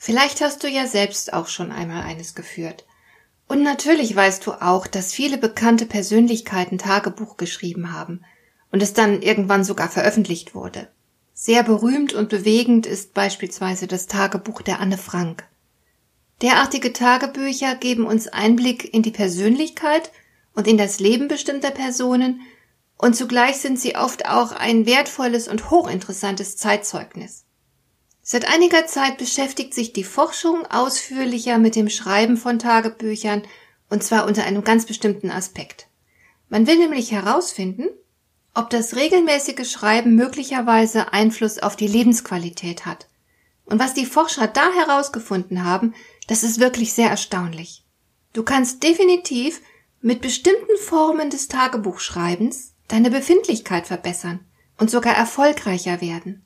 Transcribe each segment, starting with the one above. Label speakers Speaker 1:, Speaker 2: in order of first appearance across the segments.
Speaker 1: Vielleicht hast du ja selbst auch schon einmal eines geführt. Und natürlich weißt du auch, dass viele bekannte Persönlichkeiten Tagebuch geschrieben haben und es dann irgendwann sogar veröffentlicht wurde. Sehr berühmt und bewegend ist beispielsweise das Tagebuch der Anne Frank. Derartige Tagebücher geben uns Einblick in die Persönlichkeit und in das Leben bestimmter Personen und zugleich sind sie oft auch ein wertvolles und hochinteressantes Zeitzeugnis. Seit einiger Zeit beschäftigt sich die Forschung ausführlicher mit dem Schreiben von Tagebüchern, und zwar unter einem ganz bestimmten Aspekt. Man will nämlich herausfinden, ob das regelmäßige Schreiben möglicherweise Einfluss auf die Lebensqualität hat. Und was die Forscher da herausgefunden haben, das ist wirklich sehr erstaunlich. Du kannst definitiv mit bestimmten Formen des Tagebuchschreibens deine Befindlichkeit verbessern und sogar erfolgreicher werden.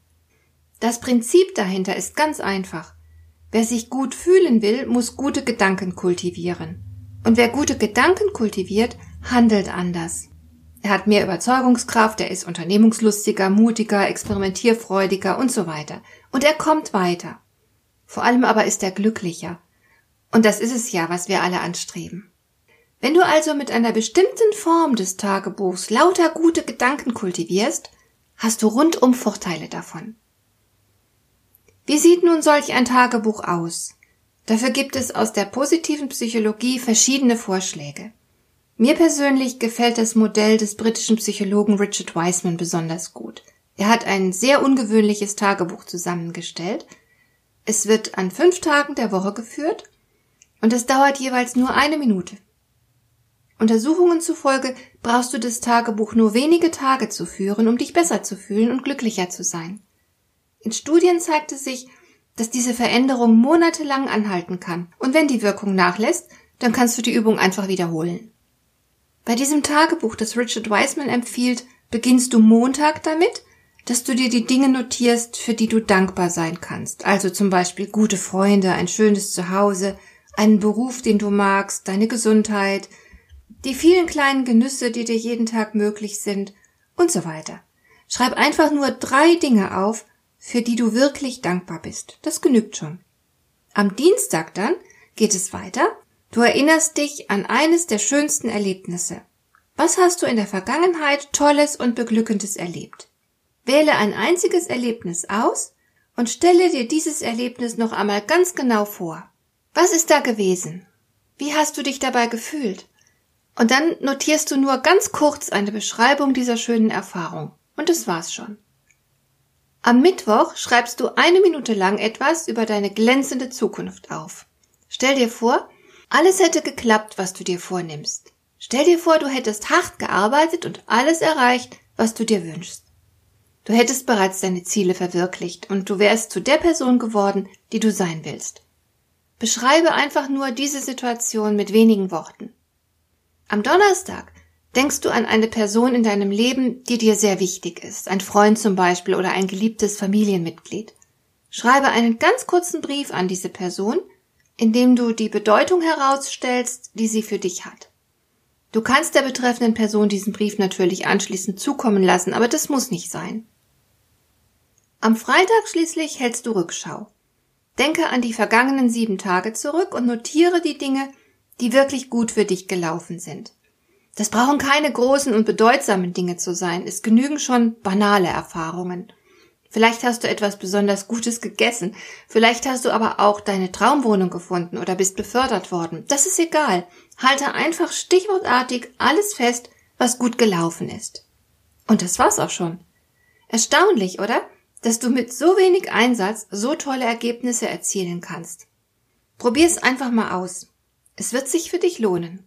Speaker 1: Das Prinzip dahinter ist ganz einfach. Wer sich gut fühlen will, muss gute Gedanken kultivieren. Und wer gute Gedanken kultiviert, handelt anders. Er hat mehr Überzeugungskraft, er ist unternehmungslustiger, mutiger, experimentierfreudiger und so weiter. Und er kommt weiter. Vor allem aber ist er glücklicher. Und das ist es ja, was wir alle anstreben. Wenn du also mit einer bestimmten Form des Tagebuchs lauter gute Gedanken kultivierst, hast du rundum Vorteile davon. Wie sieht nun solch ein Tagebuch aus? Dafür gibt es aus der positiven Psychologie verschiedene Vorschläge. Mir persönlich gefällt das Modell des britischen Psychologen Richard Wiseman besonders gut. Er hat ein sehr ungewöhnliches Tagebuch zusammengestellt. Es wird an fünf Tagen der Woche geführt und es dauert jeweils nur eine Minute. Untersuchungen zufolge brauchst du das Tagebuch nur wenige Tage zu führen, um dich besser zu fühlen und glücklicher zu sein. In Studien zeigte sich, dass diese Veränderung monatelang anhalten kann. Und wenn die Wirkung nachlässt, dann kannst du die Übung einfach wiederholen. Bei diesem Tagebuch, das Richard Wiseman empfiehlt, beginnst du Montag damit, dass du dir die Dinge notierst, für die du dankbar sein kannst. Also zum Beispiel gute Freunde, ein schönes Zuhause, einen Beruf, den du magst, deine Gesundheit, die vielen kleinen Genüsse, die dir jeden Tag möglich sind und so weiter. Schreib einfach nur drei Dinge auf, für die du wirklich dankbar bist. Das genügt schon. Am Dienstag dann geht es weiter. Du erinnerst dich an eines der schönsten Erlebnisse. Was hast du in der Vergangenheit Tolles und Beglückendes erlebt? Wähle ein einziges Erlebnis aus und stelle dir dieses Erlebnis noch einmal ganz genau vor. Was ist da gewesen? Wie hast du dich dabei gefühlt? Und dann notierst du nur ganz kurz eine Beschreibung dieser schönen Erfahrung. Und das war's schon. Am Mittwoch schreibst du eine Minute lang etwas über deine glänzende Zukunft auf. Stell dir vor, alles hätte geklappt, was du dir vornimmst. Stell dir vor, du hättest hart gearbeitet und alles erreicht, was du dir wünschst. Du hättest bereits deine Ziele verwirklicht und du wärst zu der Person geworden, die du sein willst. Beschreibe einfach nur diese Situation mit wenigen Worten. Am Donnerstag Denkst du an eine Person in deinem Leben, die dir sehr wichtig ist, ein Freund zum Beispiel oder ein geliebtes Familienmitglied? Schreibe einen ganz kurzen Brief an diese Person, in dem du die Bedeutung herausstellst, die sie für dich hat. Du kannst der betreffenden Person diesen Brief natürlich anschließend zukommen lassen, aber das muss nicht sein. Am Freitag schließlich hältst du Rückschau. Denke an die vergangenen sieben Tage zurück und notiere die Dinge, die wirklich gut für dich gelaufen sind. Das brauchen keine großen und bedeutsamen Dinge zu sein. Es genügen schon banale Erfahrungen. Vielleicht hast du etwas besonders Gutes gegessen. Vielleicht hast du aber auch deine Traumwohnung gefunden oder bist befördert worden. Das ist egal. Halte einfach stichwortartig alles fest, was gut gelaufen ist. Und das war's auch schon. Erstaunlich, oder? Dass du mit so wenig Einsatz so tolle Ergebnisse erzielen kannst. Probier's einfach mal aus. Es wird sich für dich lohnen.